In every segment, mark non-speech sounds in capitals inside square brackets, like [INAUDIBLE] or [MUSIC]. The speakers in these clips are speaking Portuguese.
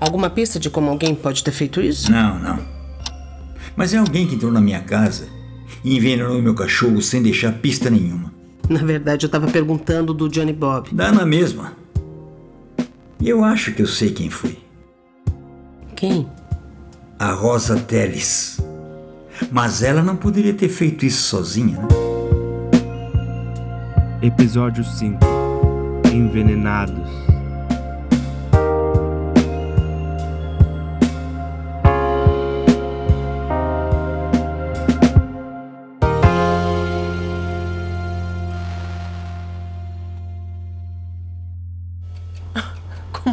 Alguma pista de como alguém pode ter feito isso? Não, não. Mas é alguém que entrou na minha casa e envenenou meu cachorro sem deixar pista nenhuma. Na verdade, eu tava perguntando do Johnny Bob. Dá na mesma. E eu acho que eu sei quem foi. Quem? A Rosa Teles. Mas ela não poderia ter feito isso sozinha, né? Episódio 5 Envenenados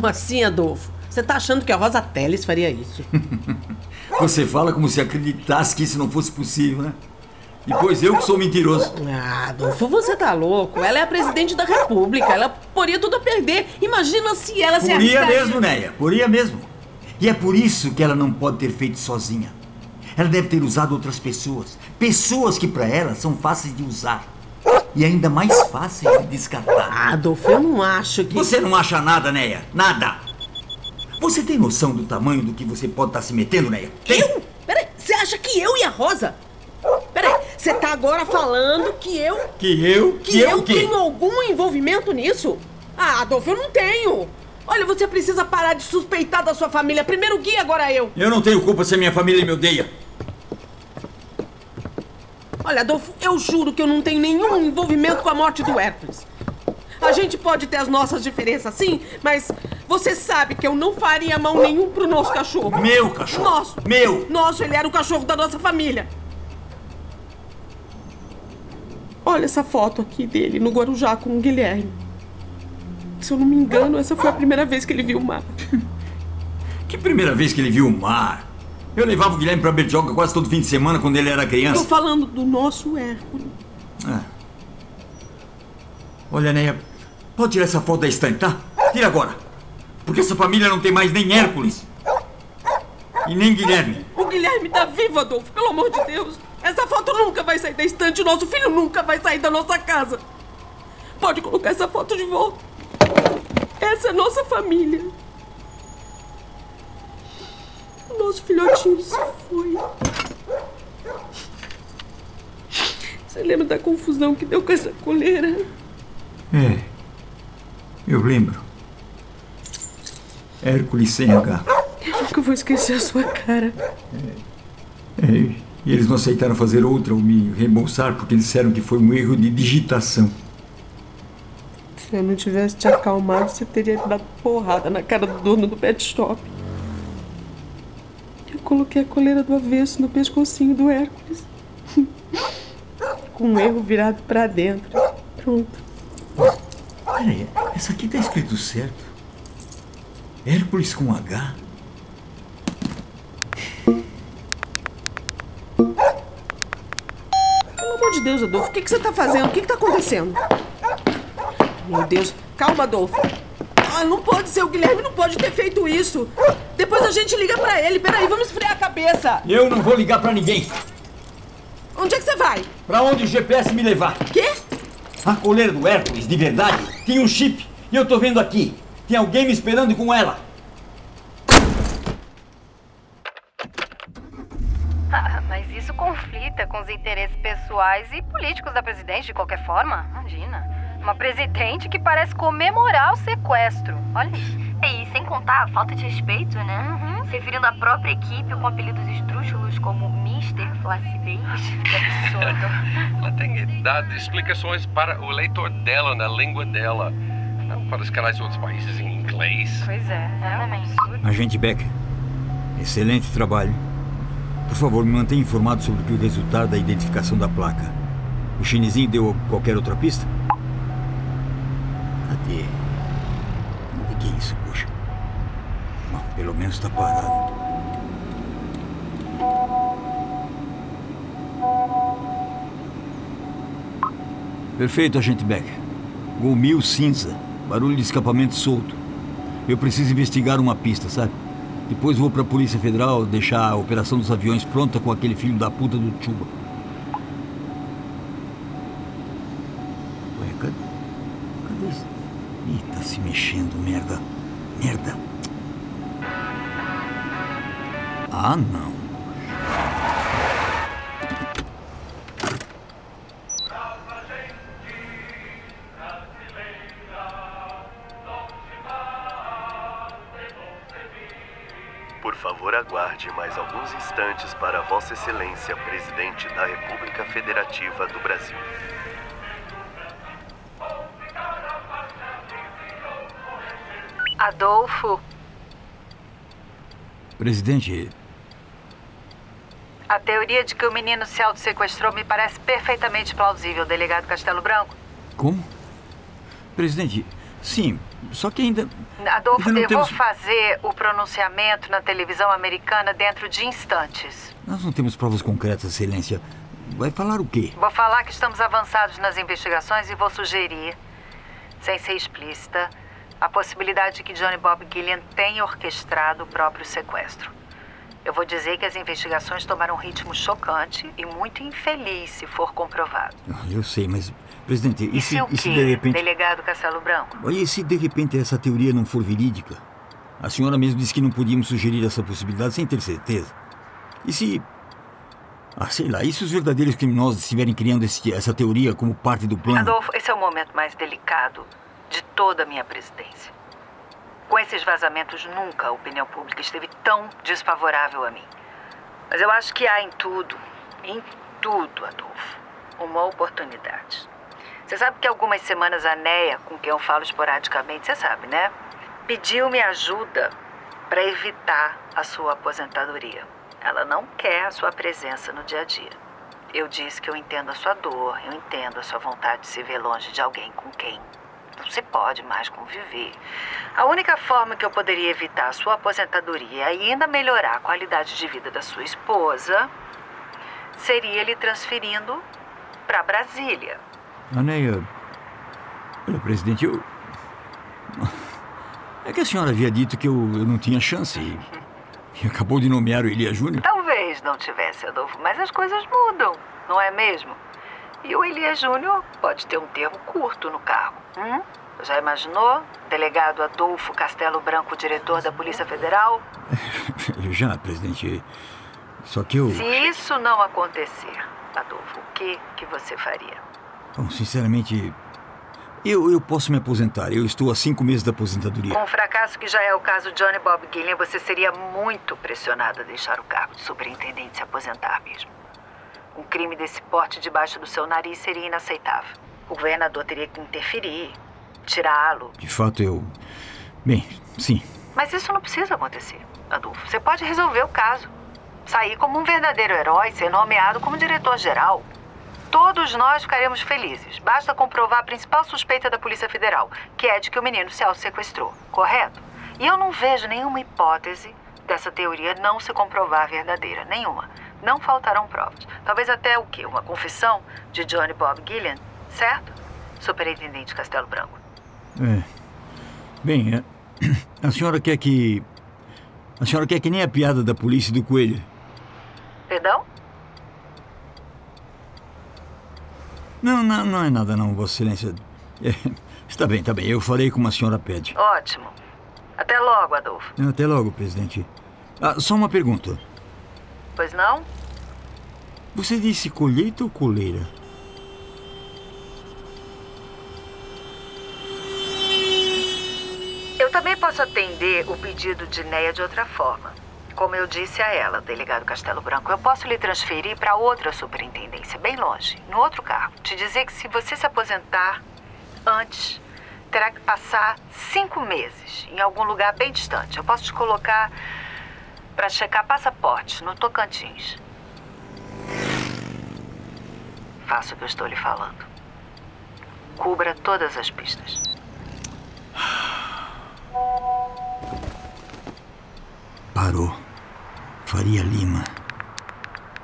Como assim, Adolfo? Você tá achando que a Rosa Teles faria isso? [LAUGHS] Você fala como se acreditasse que isso não fosse possível, né? Depois eu que sou mentiroso. Ah, Adolfo, você tá louco. Ela é a presidente da república. Ela poria tudo a perder. Imagina se ela se Poria arriscaria- mesmo, Neia. Poria mesmo. E é por isso que ela não pode ter feito sozinha. Ela deve ter usado outras pessoas. Pessoas que para ela são fáceis de usar. E ainda mais fáceis de descartar. Ah, Adolfo, eu não acho que... Você não acha nada, Neia? Nada. Você tem noção do tamanho do que você pode estar se metendo, Neia? Tem? Eu? Peraí, você acha que eu e a Rosa? Peraí, você tá agora falando que eu... Que eu? Que, eu, o quê? tenho algum envolvimento nisso? Ah, Adolfo, eu não tenho. Olha, você precisa parar de suspeitar da sua família. Primeiro Gui, agora eu. Eu não tenho culpa se a minha família me odeia. Olha, Adolfo, eu juro que eu não tenho nenhum envolvimento com a morte do Hércules. A gente pode ter as nossas diferenças, sim, mas você sabe que eu não faria mão nenhum pro nosso cachorro. Meu cachorro. Nosso. Meu. Nosso, ele era o cachorro da nossa família. Olha essa foto aqui dele no Guarujá com o Guilherme. Se eu não me engano, essa foi a primeira vez que ele viu o mar. [LAUGHS] Que primeira vez que ele viu o mar. Eu levava o Guilherme pra Bertioga quase todo fim de semana quando ele era Tô criança. falando do nosso Hércules. Ah. Olha, Neia, pode tirar essa foto da estante, tá? Tira agora. Porque essa família não tem mais nem Hércules. E nem Guilherme. O Guilherme tá vivo, Adolfo, pelo amor de Deus. Essa foto nunca vai sair da estante, o nosso filho nunca vai sair da nossa casa. Pode colocar essa foto de volta. Essa é nossa família. Nosso filhotinho se foi. Você lembra da confusão que deu com essa coleira? É. Eu lembro. Hércules sem H. Eu nunca vou esquecer a sua cara. É, e eles não aceitaram fazer outra ou me reembolsar porque disseram que foi um erro de digitação. Se eu não tivesse te acalmado, você teria dado porrada na cara do dono do pet shop. Coloquei a coleira do avesso no pescocinho do Hércules. Com um erro virado pra dentro. Pronto. Peraí, essa aqui tá escrito certo. Hércules com H? Pelo amor de Deus, Adolfo, o que, que você tá fazendo? O que, que tá acontecendo? Meu Deus, calma, Adolfo. Ah, não pode ser, o Guilherme não pode ter feito isso. Depois a gente liga pra ele. Peraí, vamos esfriar a cabeça. Eu não vou ligar pra ninguém. Onde é que você vai? Pra onde o GPS me levar? Quê? A coleira do Hércules, de verdade, tinha um chip. E eu tô vendo aqui. Tem alguém me esperando com ela. Ah, mas isso conflita com os interesses pessoais e políticos da presidente de qualquer forma. Imagina. Uma presidente que parece comemorar o sequestro. Olha isso. E sem contar a falta de respeito, né? Uhum. Se referindo à própria equipe com apelidos esdrúxulos como Mr. Flacidez. [LAUGHS] Que absurdo. Ela tem dado explicações para o leitor dela na língua dela. Não para os canais de outros países em inglês. Pois é, é absurdo. Agente Becker, excelente trabalho. Por favor, me mantenha informado sobre o resultado da identificação da placa. O chinesinho deu qualquer outra pista? Cadê? O que é isso, poxa? Bom, pelo menos está parado. Perfeito, agente Becker. Gol mil cinza. Barulho de escapamento solto. Eu preciso investigar uma pista, sabe? Depois vou pra Polícia Federal deixar a operação dos aviões pronta com aquele filho da puta do Chuba. Ué, cadê? Mexendo, merda. Merda. Ah, não. Por favor, aguarde mais alguns instantes para Vossa Excelência, Presidente da República Federativa do Brasil. Presidente, a teoria de que o menino se auto-sequestrou me parece perfeitamente plausível, delegado Castelo Branco. como? Presidente, sim, só que ainda. Adolfo, ainda eu temos... vou fazer o pronunciamento na televisão americana dentro de instantes. Nós não temos provas concretas, Excelência. Vai falar o quê? Vou falar que estamos avançados nas investigações e vou sugerir, sem ser explícita, a possibilidade de que Johnny Bob Gillian tenha orquestrado o próprio sequestro. Eu vou dizer que as investigações tomaram um ritmo chocante e muito infeliz se for comprovado. Ah, Eu sei, mas. Presidente, e, E se, e se de repente. delegado Castelo Branco? E se de repente essa teoria não for verídica? A senhora mesmo disse que não podíamos sugerir essa possibilidade sem ter certeza. E se. Ah, sei lá, e se os verdadeiros criminosos estiverem criando esse- essa teoria como parte do plano? Adolfo, esse é o momento mais delicado de toda a minha presidência. Com esses vazamentos, nunca a opinião pública esteve tão desfavorável a mim. Mas eu acho que há em tudo, em tudo, Adolfo, uma oportunidade. Você sabe que algumas semanas a Neia, com quem eu falo esporadicamente, você sabe, né? Pediu-me ajuda para evitar a sua aposentadoria. Ela não quer a sua presença no dia a dia. Eu disse que eu entendo a sua dor, eu entendo a sua vontade de se ver longe de alguém com quem não se pode mais conviver. A única forma que eu poderia evitar a sua aposentadoria e ainda melhorar a qualidade de vida da sua esposa seria lhe transferindo para Brasília. Aneia. Olha, presidente, eu. É que a senhora havia dito que eu, eu não tinha chance e, e acabou de nomear o Elia Júnior. Talvez não tivesse, Adolfo, mas as coisas mudam, não é mesmo? E o Elias Júnior pode ter um termo curto no cargo. Hum? Já imaginou? Delegado Adolfo Castelo Branco, diretor da Polícia Federal? [LAUGHS] Já, presidente. Só que eu. Se isso não acontecer, Adolfo, o que, que você faria? Bom, sinceramente. Eu, eu posso me aposentar. Eu estou há cinco meses da aposentadoria. Com o fracasso que já é o caso Johnny Bob Gillian, você seria muito pressionado a deixar o cargo de superintendente e se aposentar mesmo. Um crime desse porte debaixo do seu nariz seria inaceitável. O governador teria que interferir, tirá-lo. De fato, eu. Bem, sim. Mas isso não precisa acontecer, Adolfo. Você pode resolver o caso. Sair como um verdadeiro herói, ser nomeado como diretor-geral. Todos nós ficaremos felizes. Basta comprovar a principal suspeita da Polícia Federal, que é de que o menino se auto-sequestrou, correto? E eu não vejo nenhuma hipótese dessa teoria não se comprovar verdadeira. Nenhuma. Não faltarão provas. Talvez até o quê? Uma confissão de Johnny Bob Gillian, certo? Superintendente Castelo Branco. É. Bem, é, [CLEARS THROAT] a senhora quer que. A senhora quer que nem a piada da polícia do coelho. Perdão? Não, não, não é nada, não, Vossa Excelência. É, está bem, está bem. Eu farei como a senhora pede. Ótimo. Até logo, Adolfo. Até logo, presidente. Ah, só uma pergunta. Pois não? Você disse colheita ou coleira? Eu também posso atender o pedido de Neia de outra forma. Como eu disse a ela, delegado Castelo Branco, eu posso lhe transferir para outra superintendência, bem longe, no outro carro. Te dizer que se você se aposentar antes, terá que passar cinco meses em algum lugar bem distante. Eu posso te colocar para checar passaporte no Tocantins. Faça o que eu estou lhe falando. Cubra todas as pistas. Parou. Faria Lima.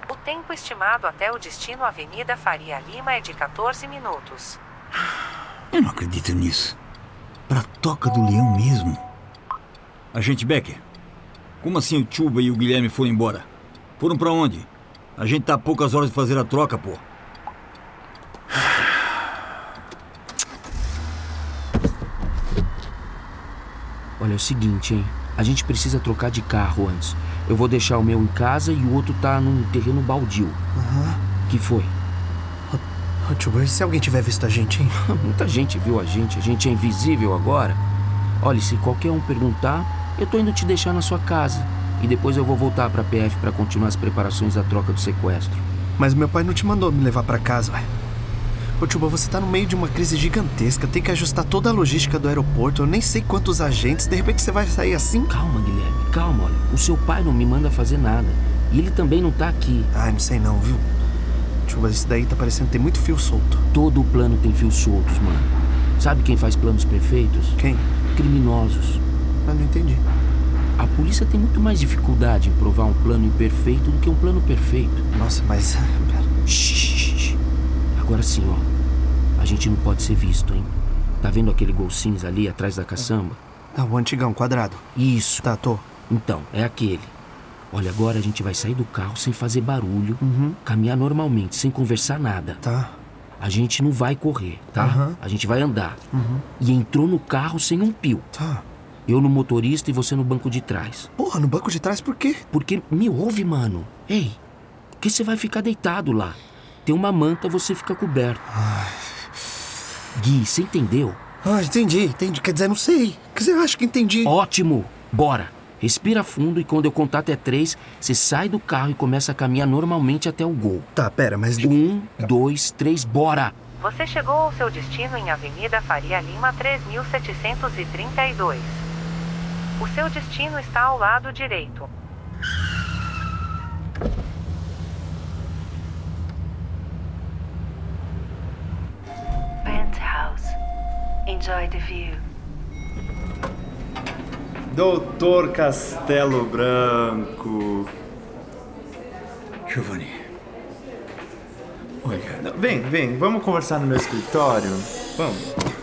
O tempo estimado até o destino Avenida Faria Lima é de 14 minutos. Eu não acredito nisso. Pra Toca do Leão mesmo. Agente Becker, como assim o Chuba e o Guilherme foram embora? Foram pra onde? A gente tá a poucas horas de fazer a troca, pô. Olha, é o seguinte, hein? A gente precisa trocar de carro antes. Eu vou deixar o meu em casa e o outro tá num terreno baldio. Aham. Que foi? Ô, Chuba, e se alguém tiver visto a gente, hein? [LAUGHS] Muita gente viu a gente, a gente é invisível agora. Olha, se qualquer um perguntar, eu tô indo te deixar na sua casa. E depois eu vou voltar pra PF pra continuar as preparações da troca do sequestro. Mas meu pai não te mandou me levar pra casa, ué. Ô, Chuba, você tá no meio de uma crise gigantesca, tem que ajustar toda a logística do aeroporto, eu nem sei quantos agentes, de repente você vai sair assim? Calma, Guilherme, calma, olha. O seu pai não me manda fazer nada. E ele também não tá aqui. Ai, não sei não, viu? Chuba, isso daí tá parecendo ter muito fio solto. Todo plano tem fios soltos, mano. Sabe quem faz planos perfeitos? Quem? Criminosos. Ah, não entendi. A polícia tem muito mais dificuldade em provar um plano imperfeito do que um plano perfeito. Nossa, mas. Pera. Shhh. Agora sim, ó. A gente não pode ser visto, hein? Tá vendo aquele gol cinza ali atrás da caçamba? Tá, o antigão, quadrado. Isso. Tá, tô. Então, é aquele. Olha, agora a gente vai sair do carro sem fazer barulho, Uhum. caminhar normalmente, sem conversar nada. Tá. A gente não vai correr, tá? Aham. A gente vai andar. Uhum. E entrou no carro sem um pio. Tá. Eu no motorista e você no banco de trás. Porra, no banco de trás por quê? Porque me ouve, mano. Ei, porque você vai ficar deitado lá. Tem uma manta, você fica coberto. Gui, você entendeu? Ah, entendi, entendi. Quer dizer, não sei. Quer dizer, eu acho que entendi. Ótimo! Bora! Respira fundo e quando eu contar até três, você sai do carro e começa a caminhar normalmente até o gol. Tá, pera, mas. Um, dois, três, bora! Você chegou ao seu destino em Avenida Faria Lima 3732. O seu destino está ao lado direito. Penthouse. Enjoy the view. Doutor Castelo Branco. Giovanni. Olha, Vem, vem, vamos conversar no meu escritório. Vamos.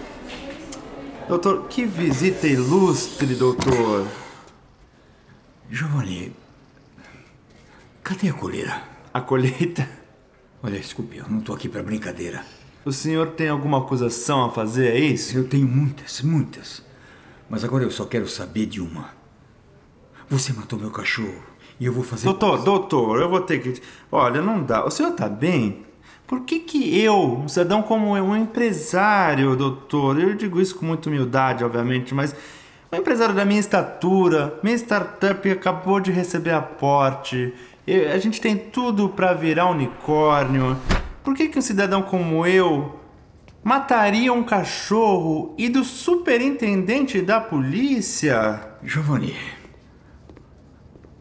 Doutor, que visita ilustre, doutor. Giovanni. Cadê a coleira? A colheita? Olha, desculpe, eu não tô aqui pra brincadeira. O senhor tem alguma acusação a fazer, é isso? Eu tenho muitas, muitas. Mas agora eu só quero saber de uma. Você matou meu cachorro e eu vou fazer. Doutor, doutor, eu vou ter que. Olha, não dá. O senhor tá bem? Por que que eu, um cidadão como eu, um empresário, doutor, eu digo isso com muita humildade, obviamente, mas um empresário da minha estatura, minha startup acabou de receber aporte, eu- a gente tem tudo pra virar unicórnio. Por que que um cidadão como eu mataria um cachorro e do superintendente da polícia? Giovanni.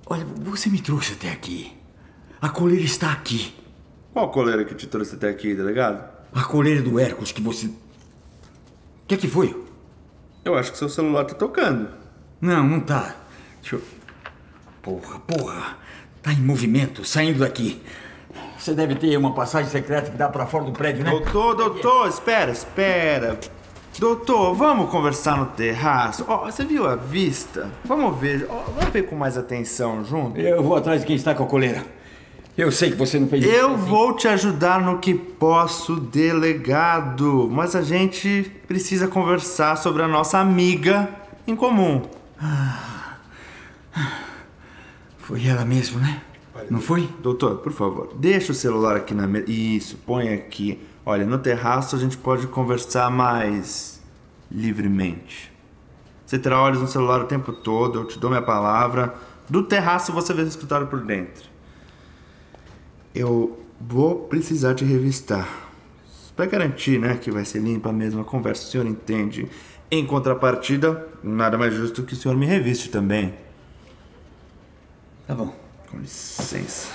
Olha, você me trouxe até aqui. A coleira está aqui. Qual coleira que te trouxe até aqui, delegado? A coleira do Hércules que você. O que é que foi? Eu acho que seu celular tá tocando. Não, não tá. Deixa eu. Porra, porra. Tá em movimento, saindo daqui. Você deve ter uma passagem secreta que dá pra fora do prédio, né? Doutor, doutor, espera, espera. Doutor, vamos conversar no terraço. Ó, você viu a vista? Vamos ver, ó, vamos ver com mais atenção junto. Eu vou atrás de quem está com a coleira. Eu sei que você não fez isso. Eu vou te ajudar no que posso, delegado. Mas a gente precisa conversar sobre a nossa amiga em comum. Foi ela mesmo, né? Não foi? Doutor, por favor, deixa o celular aqui na mesa. Isso, põe aqui. Olha, no terraço a gente pode conversar mais livremente. Você terá olhos no celular o tempo todo, eu te dou minha palavra. Do terraço você vê o escritório por dentro. Eu vou precisar te revistar. Pra garantir, né, que vai ser limpa mesmo a conversa, o senhor entende. Em contrapartida, nada mais justo que o senhor me reviste também. Tá bom. Com licença.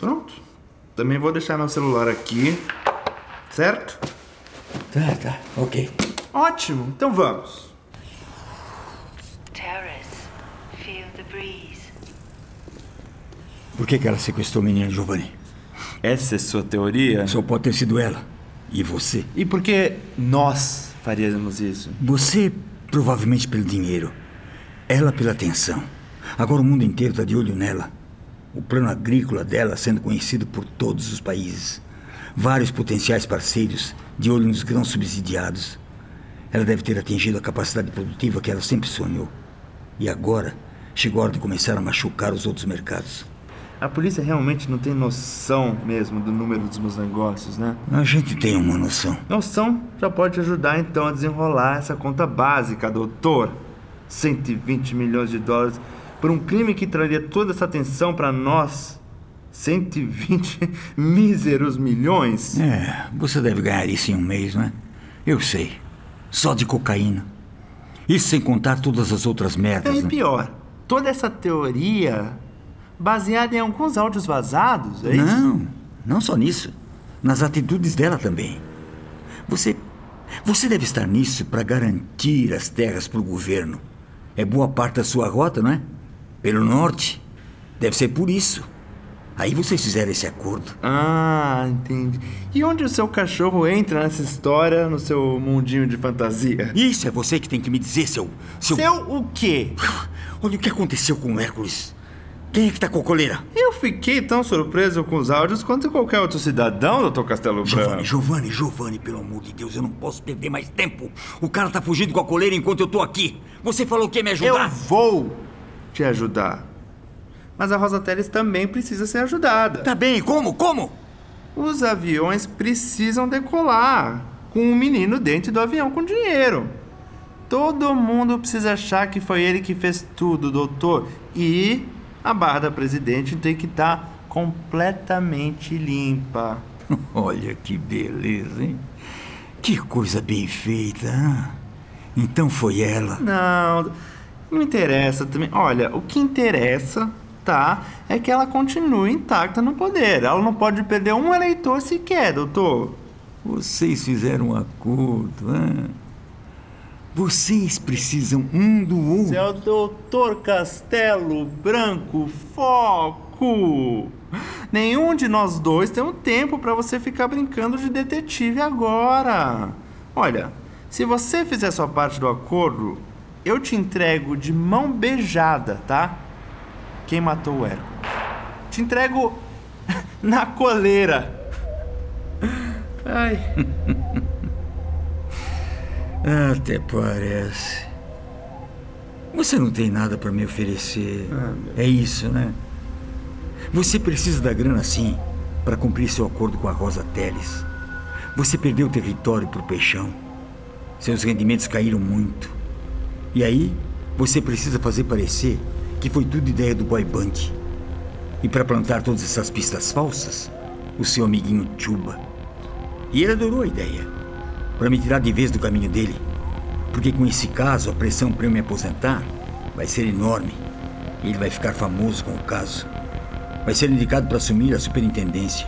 Pronto. Também vou deixar meu celular aqui. Certo? Tá, tá. Ok. Ótimo. Então vamos. Terrace. Por que, que ela sequestrou o menino Giovanni? Essa é sua teoria? Só pode ter sido ela. E você? E por que nós faríamos isso? Você provavelmente pelo dinheiro. Ela pela atenção. Agora o mundo inteiro está de olho nela. O plano agrícola dela sendo conhecido por todos os países. Vários potenciais parceiros de olho nos grãos subsidiados. Ela deve ter atingido a capacidade produtiva que ela sempre sonhou. E agora chegou a hora de começar a machucar os outros mercados. A polícia realmente não tem noção mesmo do número dos meus negócios, né? A gente tem uma noção. Noção já pode ajudar então a desenrolar essa conta básica, doutor. 120 milhões de dólares por um crime que traria toda essa atenção para nós. 120 [LAUGHS] míseros milhões? É, você deve ganhar isso em um mês, não é? Eu sei. Só de cocaína. Isso sem contar todas as outras merdas. É, e né? pior, toda essa teoria baseada em alguns áudios vazados, é isso? Não, não só nisso. Nas atitudes dela também. Você. Você deve estar nisso para garantir as terras para o governo. É boa parte da sua rota, não é? Pelo norte. Deve ser por isso. Aí vocês fizeram esse acordo. Ah, entendi. E onde o seu cachorro entra nessa história, no seu mundinho de fantasia? Isso é você que tem que me dizer, seu. Seu, seu o quê? [LAUGHS] Olha o que aconteceu com o Hércules. Quem é que tá com a coleira? Eu fiquei tão surpreso com os áudios quanto qualquer outro cidadão, doutor Castelo Branco. Giovanni, Giovanni, Giovanni, pelo amor de Deus, eu não posso perder mais tempo. O cara tá fugindo com a coleira enquanto eu tô aqui. Você falou que ia me ajudar? Eu vou te ajudar. Mas a Rosa Teles também precisa ser ajudada. Tá bem, como? Como? Os aviões precisam decolar com um menino dentro do avião com dinheiro. Todo mundo precisa achar que foi ele que fez tudo, doutor. E a barra da presidente tem que estar tá completamente limpa. [LAUGHS] Olha que beleza, hein? Que coisa bem feita. Hein? Então foi ela. Não, não interessa também. Olha, o que interessa, tá? É que ela continue intacta no poder. Ela não pode perder um eleitor sequer, doutor. Vocês fizeram um acordo, hein? Vocês precisam um do outro. Seu doutor Castelo Branco, foco! Nenhum de nós dois tem um tempo para você ficar brincando de detetive agora. Olha, se você fizer sua parte do acordo, eu te entrego de mão beijada, tá? Quem matou o Hércules. Te entrego [LAUGHS] na coleira. Ai. [LAUGHS] Até parece. Você não tem nada para me oferecer. Ah, é isso, né? Você precisa da grana sim para cumprir seu acordo com a Rosa Teles. Você perdeu o território pro peixão. Seus rendimentos caíram muito. E aí, você precisa fazer parecer que foi tudo ideia do boy band. E para plantar todas essas pistas falsas, o seu amiguinho Chuba. E ele adorou a ideia. Para me tirar de vez do caminho dele. Porque com esse caso, a pressão para eu me aposentar vai ser enorme. Ele vai ficar famoso com o caso. Vai ser indicado para assumir a superintendência,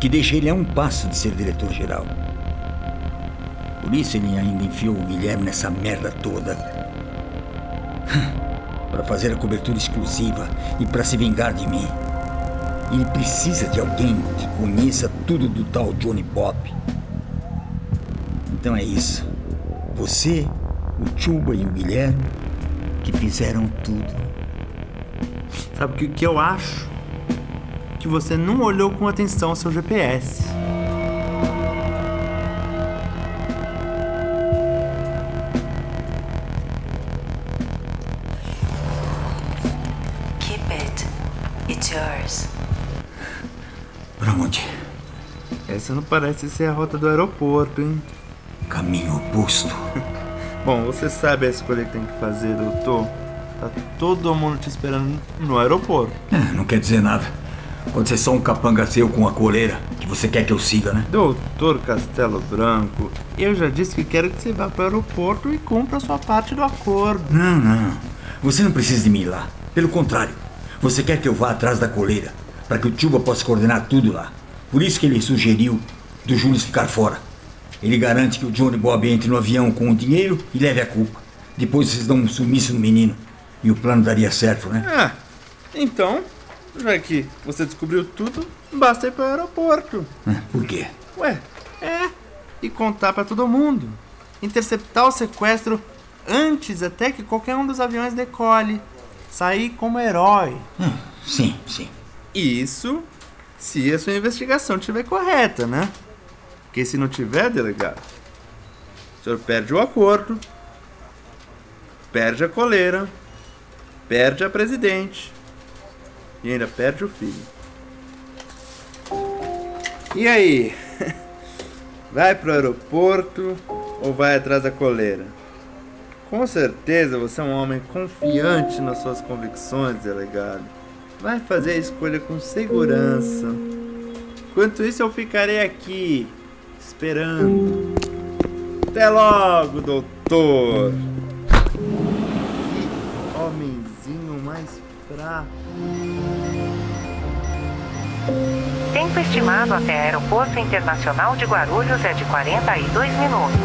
que deixa ele a um passo de ser diretor-geral. Por isso ele ainda enfiou o Guilherme nessa merda toda. [LAUGHS] para fazer a cobertura exclusiva e para se vingar de mim. Ele precisa de alguém que conheça tudo do tal Johnny Bob. Então é isso. Você, o Chuba e o Guilherme que fizeram tudo. Sabe o que, que eu acho? Que você não olhou com atenção ao seu GPS. Keep it. It's yours. Pra onde? Essa não parece ser a rota do aeroporto, hein? Caminho oposto. [LAUGHS] Bom, você sabe a escolha que tem que fazer, doutor. Tá todo mundo te esperando no aeroporto. É, não quer dizer nada. Pode ser só um capanga seu com a coleira que você quer que eu siga, né? Doutor Castelo Branco, eu já disse que quero que você vá para o aeroporto e cumpra a sua parte do acordo. Não, não. Você não precisa de mim lá. Pelo contrário, você quer que eu vá atrás da coleira para que o Tuba possa coordenar tudo lá. Por isso que ele sugeriu do Júlio ficar fora. Ele garante que o Johnny Bob entre no avião com o dinheiro e leve a culpa. Depois vocês dão um sumiço no menino. E o plano daria certo, né? Ah, então, já que você descobriu tudo, basta ir para o aeroporto. Por quê? Ué, é. E contar para todo mundo. Interceptar o sequestro antes até que qualquer um dos aviões decole. Sair como herói. Hum, sim, sim. Isso se a sua investigação estiver correta, né? Porque se não tiver, delegado, o senhor perde o acordo, perde a coleira perde a presidente. E ainda perde o filho. E aí? [LAUGHS] Vai pro aeroporto ou vai atrás da coleira? Com certeza você é um homem confiante nas suas convicções, delegado. Vai fazer a escolha com segurança. Enquanto isso, eu ficarei aqui, esperando. Até logo, doutor! Que homenzinho mais fraco. Tempo estimado até Aeroporto Internacional de Guarulhos é de 42 minutos.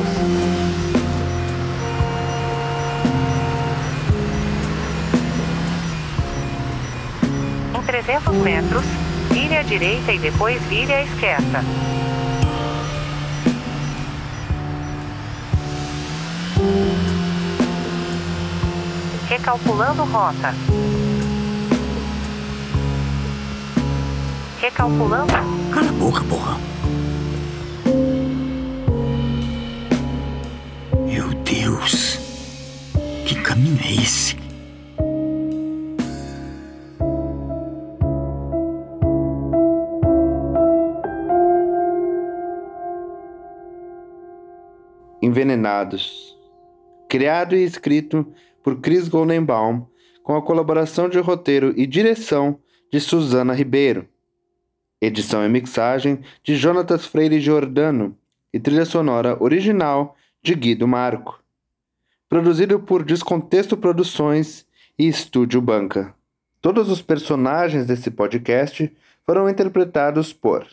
Em 300 metros, vire à direita e depois vire à esquerda. Recalculando rota. Recalculando. Cala a boca, porra. Meu Deus. Que caminho é esse? Envenenados. Criado e escrito por Chris Goldenbaum, com a colaboração de roteiro e direção de Suzana Ribeiro. Edição e mixagem de Jonatas Freire Giordano e trilha sonora original de Guido Marco. Produzido por Descontexto Produções e Estúdio Banca. Todos os personagens desse podcast foram interpretados por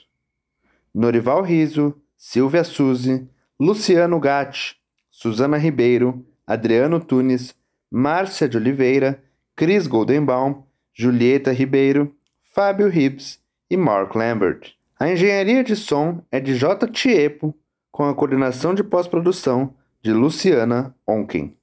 Norival Riso, Silvia Suzy, Luciano Gatti, Suzana Ribeiro, Adriano Tunes, Márcia de Oliveira, Cris Goldenbaum, Julieta Ribeiro, Fábio Hibbs e Mark Lambert. A engenharia de som é de J. Tiepo, com a coordenação de pós-produção de Luciana Onken.